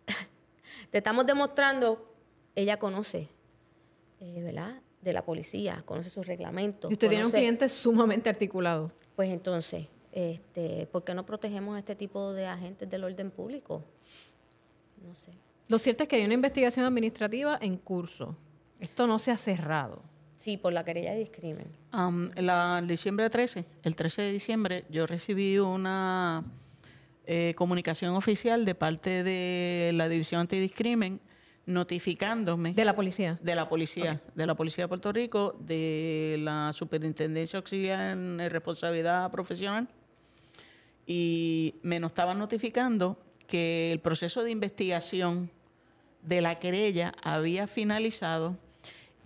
te estamos demostrando, ella conoce, eh, ¿verdad? De la policía, conoce sus reglamentos. Y usted tiene un cliente sumamente articulado. Pues entonces, este, ¿por qué no protegemos a este tipo de agentes del orden público? No sé. Lo cierto es que hay una investigación administrativa en curso. Esto no se ha cerrado. Sí, por la querella de discrimen. Am, la, el diciembre 13, el 13 de diciembre, yo recibí una eh, comunicación oficial de parte de la División Antidiscrimen notificándome De la policía. de la policía, de la policía de Puerto Rico, de la Superintendencia Auxiliar en Responsabilidad Profesional, y me nos estaban notificando que el proceso de investigación de la querella había finalizado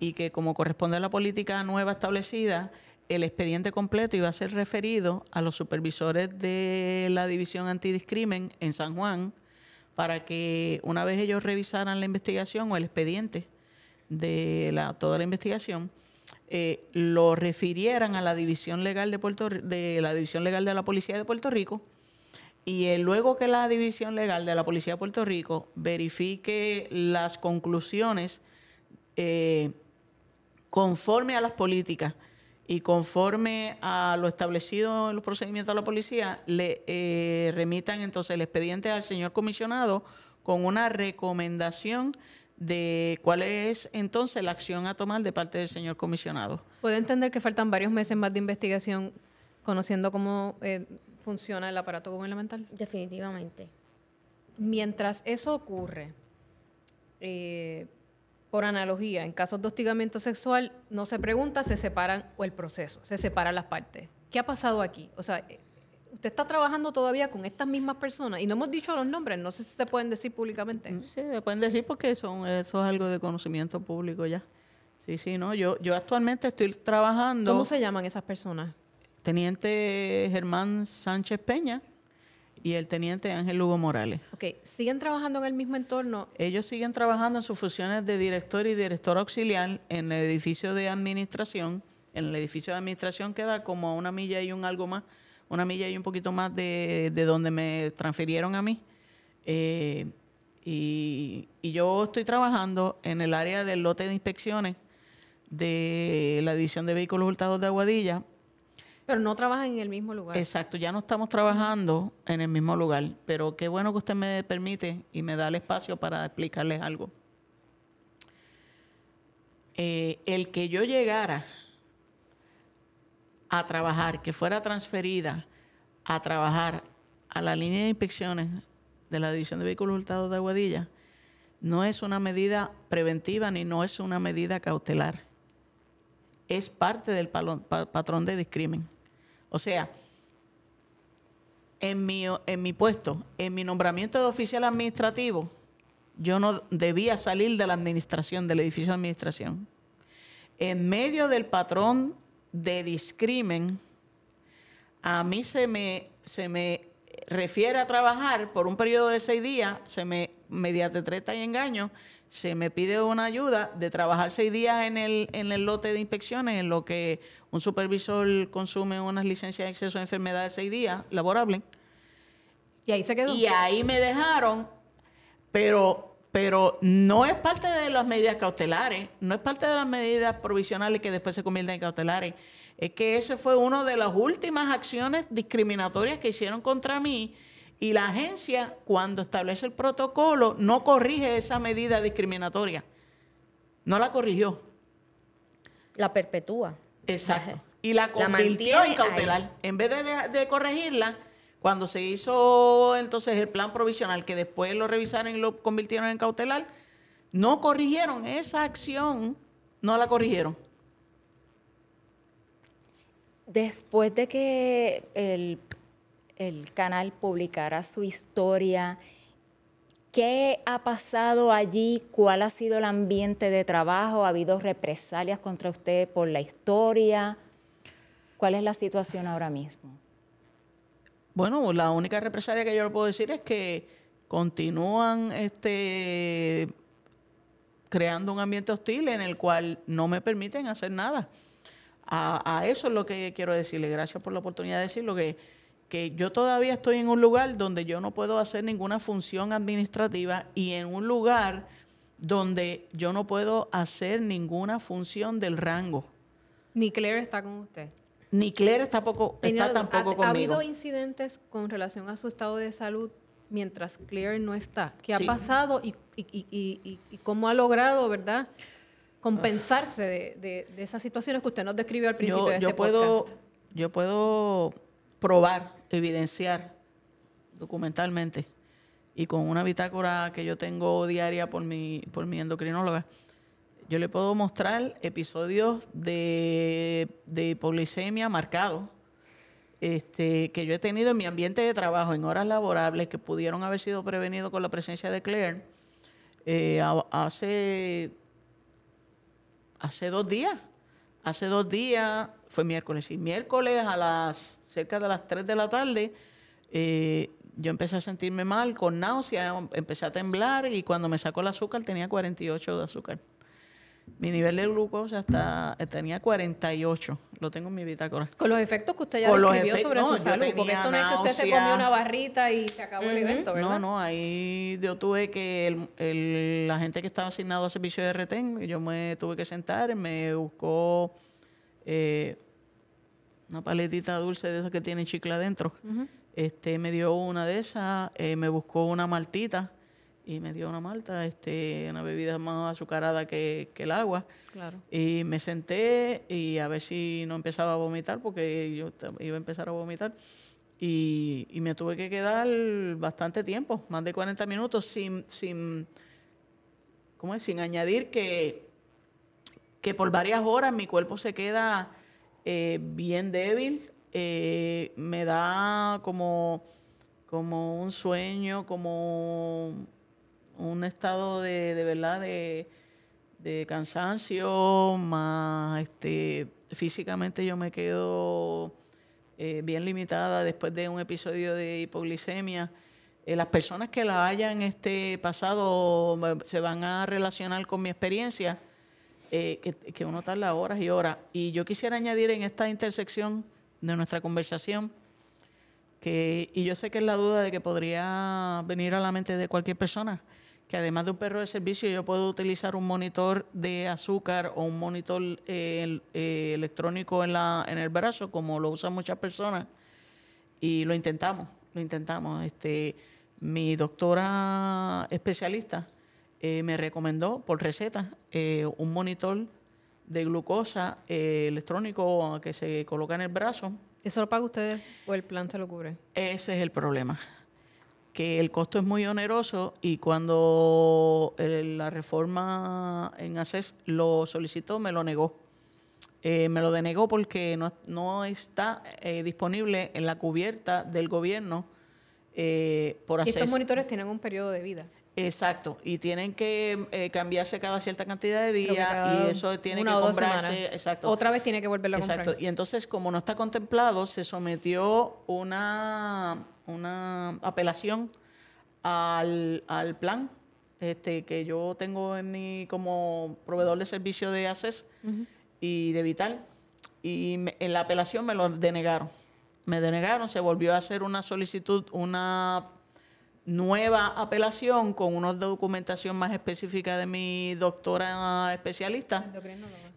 y que como corresponde a la política nueva establecida, el expediente completo iba a ser referido a los supervisores de la División Antidiscrimen en San Juan para que una vez ellos revisaran la investigación o el expediente de la, toda la investigación, eh, lo refirieran a la División Legal de Puerto de la División Legal de la Policía de Puerto Rico y eh, luego que la División Legal de la Policía de Puerto Rico verifique las conclusiones eh, conforme a las políticas y conforme a lo establecido en los procedimientos de la policía, le remitan entonces el expediente al señor comisionado con una recomendación de cuál es entonces la acción a tomar de parte del señor comisionado. Puede entender que faltan varios meses más de investigación conociendo cómo eh, funciona el aparato gubernamental. Definitivamente. Mientras eso ocurre, eh, por analogía, en casos de hostigamiento sexual, no se pregunta, se separan o el proceso, se separan las partes. ¿Qué ha pasado aquí? O sea, usted está trabajando todavía con estas mismas personas y no hemos dicho los nombres, no sé si se pueden decir públicamente. Sí, me pueden decir porque son, eso es algo de conocimiento público ya. Sí, sí, no. Yo, yo actualmente estoy trabajando. ¿Cómo se llaman esas personas? Teniente Germán Sánchez Peña y el teniente Ángel Lugo Morales. Ok, ¿siguen trabajando en el mismo entorno? Ellos siguen trabajando en sus funciones de director y director auxiliar en el edificio de administración. En el edificio de administración queda como a una milla y un algo más, una milla y un poquito más de, de donde me transfirieron a mí. Eh, y, y yo estoy trabajando en el área del lote de inspecciones de la División de Vehículos Hurtados de Aguadilla. Pero no trabajan en el mismo lugar. Exacto, ya no estamos trabajando en el mismo lugar, pero qué bueno que usted me permite y me da el espacio para explicarles algo. Eh, el que yo llegara a trabajar, que fuera transferida a trabajar a la línea de inspecciones de la División de Vehículos Hurtados de Aguadilla, no es una medida preventiva ni no es una medida cautelar. Es parte del patrón de discrimen. O sea, en mi, en mi puesto, en mi nombramiento de oficial administrativo, yo no debía salir de la administración, del edificio de administración. En medio del patrón de discrimen, a mí se me, se me refiere a trabajar por un periodo de seis días, se me, mediante treta y engaño, se me pide una ayuda de trabajar seis días en el, en el lote de inspecciones, en lo que un supervisor consume unas licencias de exceso de enfermedad de seis días laborables. Y ahí se quedó. Y ahí me dejaron, pero, pero no es parte de las medidas cautelares, no es parte de las medidas provisionales que después se convierten en cautelares. Es que ese fue una de las últimas acciones discriminatorias que hicieron contra mí y la agencia, cuando establece el protocolo, no corrige esa medida discriminatoria. No la corrigió. La perpetúa. Exacto. Y la convirtió en cautelar. En vez de, de- de corregirla, cuando se hizo entonces el plan provisional, que después lo revisaron y lo convirtieron en cautelar, no corrigieron esa acción, no la corrigieron. Después de que el, el canal publicara su historia, ¿qué ha pasado allí? ¿Cuál ha sido el ambiente de trabajo? ¿Ha habido represalias contra usted por la historia? ¿Cuál es la situación ahora mismo? Bueno, la única represalia que yo le puedo decir es que continúan este, creando un ambiente hostil en el cual no me permiten hacer nada. A, eso es lo que quiero decirle. Gracias por la oportunidad de decirlo, que, que yo todavía estoy en un lugar donde yo no puedo hacer ninguna función administrativa y en un lugar donde yo no puedo hacer ninguna función del rango. Ni Claire está con usted. Ni Claire está, poco, está tampoco ¿ha, ¿Ha conmigo. habido incidentes con relación a su estado de salud mientras Claire no está? ¿Qué Sí. ha pasado y, y- y- y- cómo ha logrado, verdad, compensarse de, de- de esas situaciones que usted nos describió al principio yo, de yo este puedo, podcast? yo puedo probar, evidenciar documentalmente y con una bitácora que yo tengo diaria por mi, por mi endocrinóloga, yo le puedo mostrar episodios de, de hipoglicemia marcados este, que yo he tenido en mi ambiente de trabajo, en horas laborables, que pudieron haber sido prevenidos con la presencia de Claire. Eh, hace hace dos días. Hace dos días, fue miércoles, y miércoles a las cerca de las 3 de la tarde, eh, yo empecé a sentirme mal, con náusea, empecé a temblar y cuando me sacó el azúcar tenía 48 de azúcar. Mi nivel de glucosa está, tenía 48, lo tengo en mi bitácora. Con los efectos que usted ya Con describió sobre no, su salud, porque esto no es que usted se comió una barrita y se acabó el evento, ¿verdad? No, no, ahí yo tuve que, el, el- la gente que estaba asignado a servicio de retén, yo me tuve que sentar, me buscó eh, una paletita dulce de esas que tienen chicle adentro. este, me dio una de esas, eh, me buscó una maltita y me dio una malta, este, una bebida más azucarada que, que el agua. Claro. Y me senté y a ver si no empezaba a vomitar, porque yo iba a empezar a vomitar. Y, y me tuve que quedar bastante tiempo, más de 40 minutos, sin, sin, ¿cómo es? sin añadir que, que por varias horas mi cuerpo se queda eh, bien débil, eh, me da como, como un sueño, como un estado de, de verdad de, de cansancio, más este, físicamente yo me quedo eh, bien limitada después de un episodio de hipoglicemia. Eh, las personas que la hayan este, pasado eh, se van a relacionar con mi experiencia, que, que uno tarda horas y horas. Y yo quisiera añadir en esta intersección de nuestra conversación, que, y yo sé que es la duda de que podría venir a la mente de cualquier persona, que además de un perro de servicio yo puedo utilizar un monitor de azúcar o un monitor eh, eh, electrónico en, la, en el brazo, como lo usan muchas personas, y lo intentamos, lo intentamos. Este, mi doctora especialista eh, me recomendó por receta un monitor de glucosa electrónico que se coloca en el brazo. ¿Eso lo paga usted o el plan se lo cubre? Ese es el problema que el costo es muy oneroso y cuando la reforma en ACES lo solicitó, me lo negó. Eh, me lo denegó porque no, está eh, disponible en la cubierta del gobierno eh, por ACES. Y estos monitores tienen un periodo de vida. Exacto, y tienen que cambiarse cada cierta cantidad de días y eso tiene que comprarse. Exacto. Otra vez tiene que volverlo a comprar. Exacto, y entonces como no está contemplado, se sometió una una apelación al, plan este, que yo tengo en mi, como proveedor de servicio de ACES y de Vital. Y en la apelación me lo denegaron. Me denegaron, se volvió a hacer una solicitud, una nueva apelación con una documentación más específica de mi doctora especialista,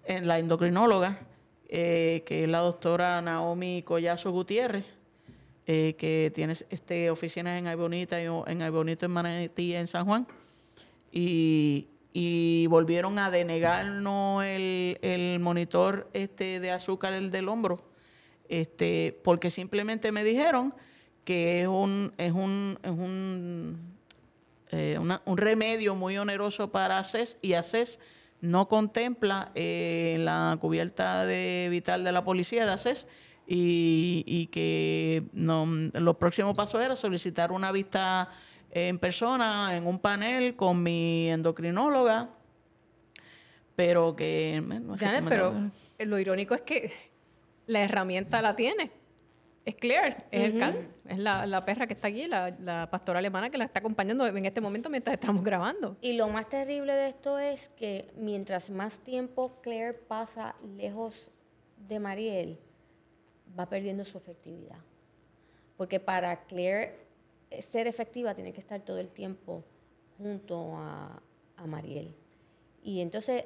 en la endocrinóloga, eh, que es la doctora Naomi Collazo Gutiérrez eh, que tiene este, oficinas en Aybonita, en Aybonito, en Manatí, en San Juan, y, volvieron a denegarnos el, monitor este de azúcar el del hombro, este, porque simplemente me dijeron que es un, es un, es un, eh, un remedio muy oneroso para ACES y ACES no contempla eh, la cubierta de vital de la policía de ACES y, que no, lo próximo paso era solicitar una vista en persona, en un panel con mi endocrinóloga, pero que... pero lo irónico es que la herramienta la tiene. Es Claire, es, el es la, perra que está aquí, la, la, pastora alemana que la está acompañando en este momento mientras estamos grabando. Y lo más terrible de esto es que mientras más tiempo Claire pasa lejos de Mariel, va perdiendo su efectividad. Porque para Claire eh, ser efectiva tiene que estar todo el tiempo junto a, Mariel. Y entonces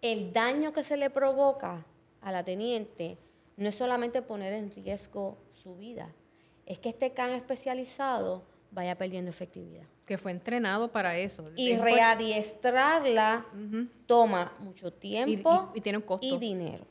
el daño que se le provoca a la teniente no es solamente poner en riesgo su vida, es que este can especializado vaya perdiendo efectividad. Que fue entrenado para eso. Y readiestrarla toma mucho tiempo y, tiene un costo. y dinero.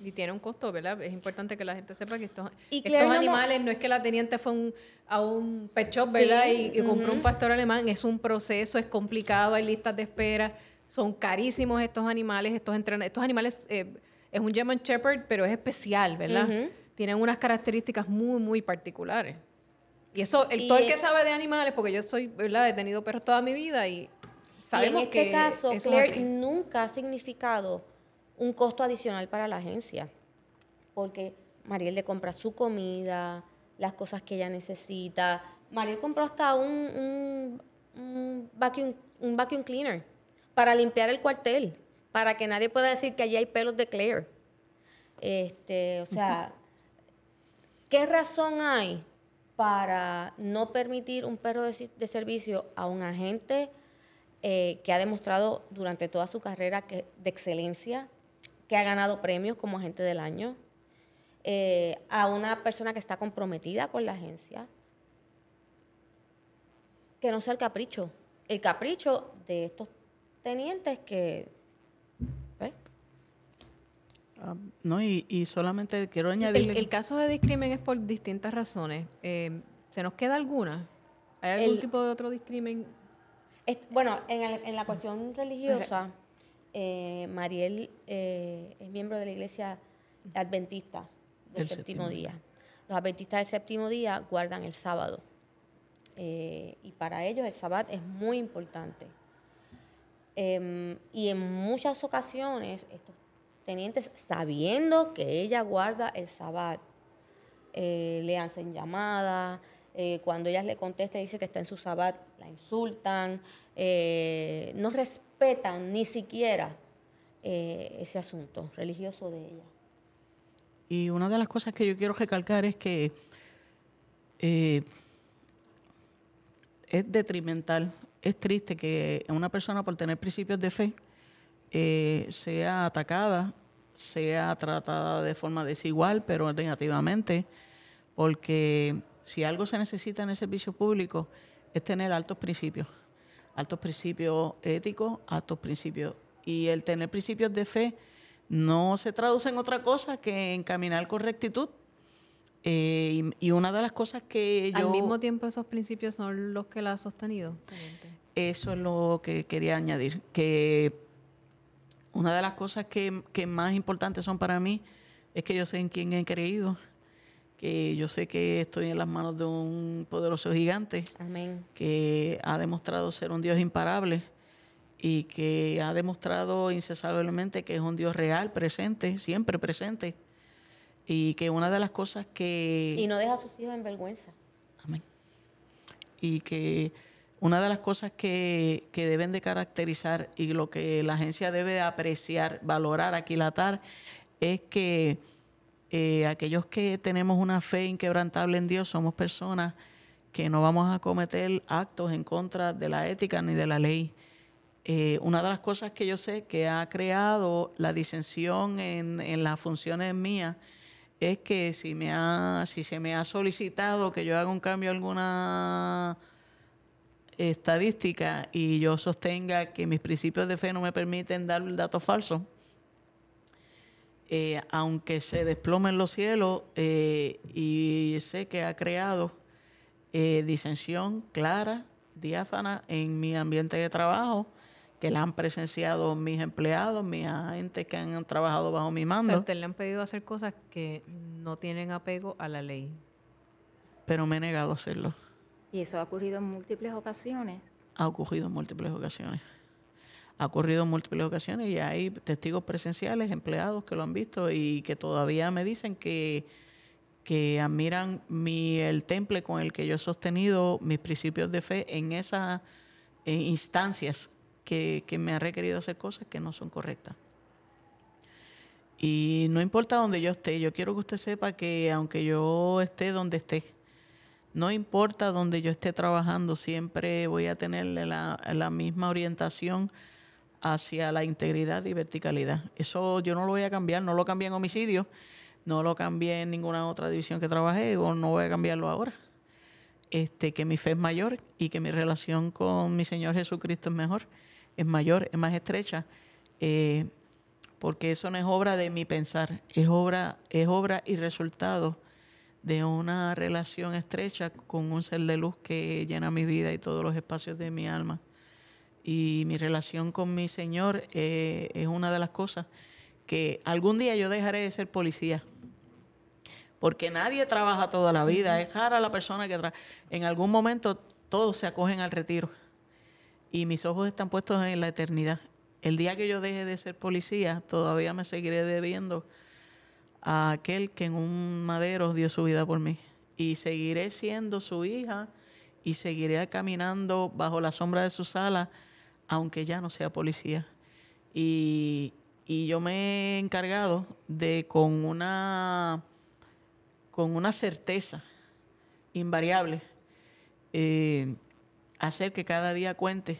Y tiene un costo, ¿verdad? Es importante que la gente sepa que estos, estos animales, no, es que la teniente fue a un pet shop, ¿verdad? y, compró un pastor alemán, es un proceso, es complicado, hay listas de espera, son carísimos estos animales, estos entrenadores. Estos animales eh, es un German Shepherd, pero es especial, ¿verdad? Tienen unas características muy, muy particulares. Y eso, el, todo el que sabe de animales, porque yo soy, ¿verdad? He tenido perros toda mi vida y sabemos y en este caso, Claire nunca ha significado un costo adicional para la agencia, porque Mariel le compra su comida, las cosas que ella necesita. Mariel compró hasta un, un, vacuum, un vacuum cleaner para limpiar el cuartel, para que nadie pueda decir que allí hay pelos de Claire. Este, o sea, ¿qué razón hay para no permitir un perro de, servicio a un agente eh, que ha demostrado durante toda su carrera que, de excelencia que ha ganado premios como agente del año, eh, a una persona que está comprometida con la agencia, que no sea el capricho, el capricho de estos tenientes que... Ah, no, y, solamente quiero añadir... El, caso de discrimen es por distintas razones. Eh, ¿Se nos queda alguna? ¿Hay algún tipo de otro discrimen? bueno, en, la cuestión religiosa... Eh, Mariel eh, es miembro de la iglesia adventista del séptimo, día. Los adventistas del séptimo día guardan el sábado. Eh, y para ellos el sábado es muy importante. Em, y en muchas ocasiones estos tenientes, sabiendo que ella guarda el sábado, eh, le hacen llamadas, eh, cuando ellas le contesta dice que está en su sabat, la insultan, eh, no respetan ni siquiera ese asunto religioso de ella. Y una de las cosas que yo quiero recalcar es que es detrimental, es triste que una persona por tener principios de fe eh, sea atacada, sea tratada de forma desigual, pero negativamente, porque si algo se necesita en el servicio público es tener altos principios, altos principios éticos, altos principios. Y el tener principios de fe no se traduce en otra cosa que en caminar con rectitud. Eh, y, y una de las cosas que yo... Al mismo tiempo esos principios son los que la han sostenido. Eso es lo que quería añadir, que una de las cosas que, que más importantes son para mí es que yo sé en quién he creído, que yo sé que estoy en las manos de un poderoso gigante Amén. que ha demostrado ser un Dios imparable y que ha demostrado incesablemente que es un Dios real, presente, siempre presente. Y que una de las cosas que... Y no deja a sus hijos en vergüenza. Amén. Y que una de las cosas que, que deben de caracterizar y lo que la agencia debe de apreciar, valorar, aquilatar, es que eh, aquellos que tenemos una fe inquebrantable en Dios somos personas que no vamos a cometer actos en contra de la ética ni de la ley. Eh, una de las cosas que yo sé que ha creado la disensión en, en las funciones mías es que si me ha, si se me ha solicitado que yo haga un cambio a alguna estadística y yo sostenga que mis principios de fe no me permiten dar datos falsos, eh, aunque se desplomen los cielos eh, y sé que ha creado eh, disensión clara, diáfana en mi ambiente de trabajo, que la han presenciado mis empleados, mis agentes que han trabajado bajo mi O mando. sea, usted le han pedido hacer cosas que no tienen apego a la ley. pero me he negado a hacerlo. Y eso ha ocurrido en múltiples ocasiones. Ha ocurrido en múltiples ocasiones. Ha ocurrido en múltiples ocasiones y hay testigos presenciales, empleados que lo han visto y que todavía me dicen que, que admiran mi, el temple con el que yo he sostenido mis principios de fe en esas instancias que me han requerido hacer cosas que no son correctas. Y no importa donde yo esté, yo quiero que usted sepa que aunque yo esté donde esté, no importa donde yo esté trabajando, siempre voy a tener la, misma orientación hacia la integridad y verticalidad. Eso yo no lo voy a cambiar, no lo cambié en homicidio, no lo cambié en ninguna otra división que trabajé o no voy a cambiarlo ahora. Este, que mi fe es mayor y que mi relación con mi Señor Jesucristo es mejor, es mayor, es más estrecha, eh, porque eso no es obra de mi pensar, es obra, es obra y resultado de una relación estrecha con un ser de luz que llena mi vida y todos los espacios de mi alma. Y mi relación con mi Señor eh, es una de las cosas que algún día yo dejaré de ser policía. Porque nadie trabaja toda la vida. Es rara la persona que trabaja. En algún momento todos se acogen al retiro. Y mis ojos están puestos en la eternidad. El día que yo deje de ser policía, todavía me seguiré debiendo a aquel que en un madero dio su vida por mí. Y seguiré siendo su hija y seguiré caminando bajo la sombra de sus alas, aunque ya no sea policía. Y, y yo me he encargado de con una, con una certeza invariable eh, hacer que cada día cuente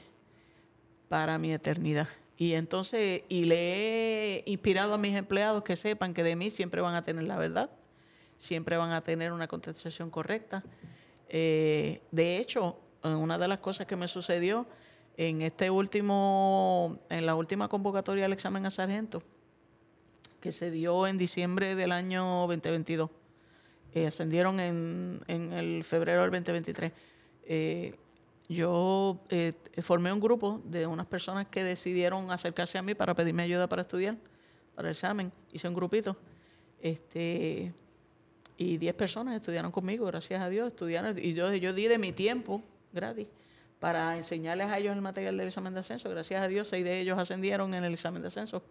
para mi eternidad. Y entonces, y le he inspirado a mis empleados que sepan que de mí siempre van a tener la verdad, siempre van a tener una contestación correcta. Eh, de hecho, una de las cosas que me sucedió en este último, en la última convocatoria al examen a sargento, que se dio en diciembre del año 2022, eh, ascendieron en, en el febrero del 2023. Eh, yo eh, formé un grupo de unas personas que decidieron acercarse a mí para pedirme ayuda para estudiar, para el examen. Hice un grupito. Este, y 10 personas estudiaron conmigo, gracias a Dios, estudiaron. Y yo, yo di de mi tiempo gratis para enseñarles a ellos el material del examen de ascenso. Gracias a Dios, seis de ellos ascendieron en el examen de ascenso.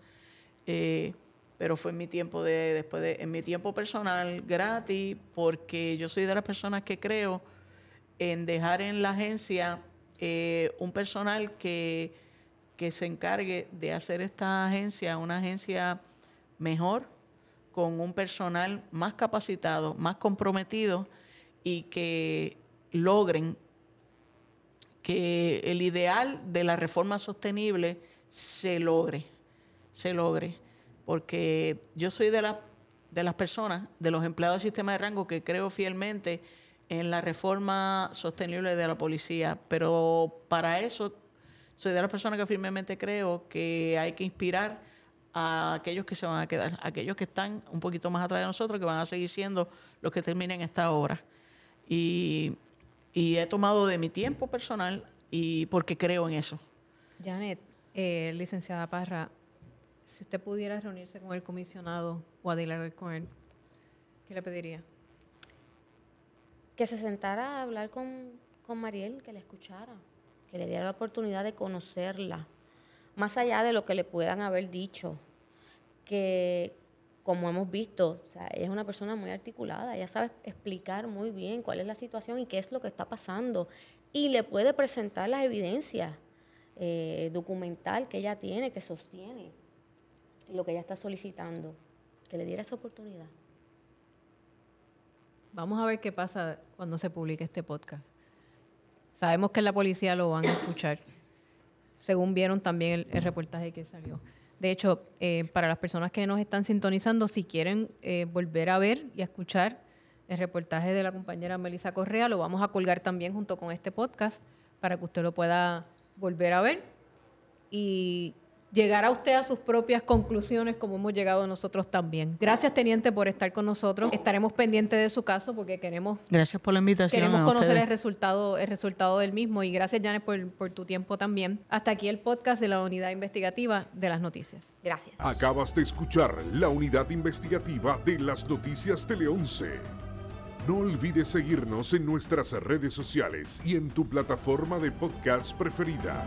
Eh, pero fue mi tiempo de, después de, en mi tiempo personal, gratis, porque yo soy de las personas que creo en dejar en la agencia eh, un personal que, que se encargue de hacer esta agencia una agencia mejor, con un personal más capacitado, más comprometido y que logren que el ideal de la reforma sostenible se logre, se logre. Porque yo soy de, la, de las personas, de los empleados del sistema de rango que creo fielmente en la reforma sostenible de la policía, pero para eso soy de las personas que firmemente creo que hay que inspirar a aquellos que se van a quedar, aquellos que están un poquito más atrás de nosotros, que van a seguir siendo los que terminen esta obra. Y, he tomado de mi tiempo personal y porque creo en eso. Janet, eh, licenciada Parra, si usted pudiera reunirse con el comisionado o a con él, ¿qué le pediría? Que se sentara a hablar con, con Mariel, que le escuchara, que le diera la oportunidad de conocerla, más allá de lo que le puedan haber dicho, que como hemos visto, ella es una persona muy articulada, ella sabe explicar muy bien cuál es la situación y qué es lo que está pasando. Y le puede presentar las evidencias eh, documental que ella tiene, que sostiene lo que ella está solicitando, que le diera esa oportunidad. Vamos a ver qué pasa cuando se publique este podcast. Sabemos que la policía lo van a escuchar, según vieron también el reportaje que salió. De hecho, eh, para las personas que nos están sintonizando, si quieren eh, volver a ver y a escuchar el reportaje de la compañera Melissa Correa, lo vamos a colgar también junto con este podcast para que usted lo pueda volver a ver. Y llegar a usted a sus propias conclusiones como hemos llegado nosotros también. Gracias, teniente, por estar con nosotros. Estaremos pendientes de su caso porque queremos... Gracias por la invitación. Queremos conocer el resultado, el resultado del mismo y gracias, Janet, por, por tu tiempo también. Hasta aquí el podcast de la Unidad Investigativa de las Noticias. Gracias. Acabas de escuchar la Unidad Investigativa de las Noticias Tele 11. No olvides seguirnos en nuestras redes sociales y en tu plataforma de podcast preferida.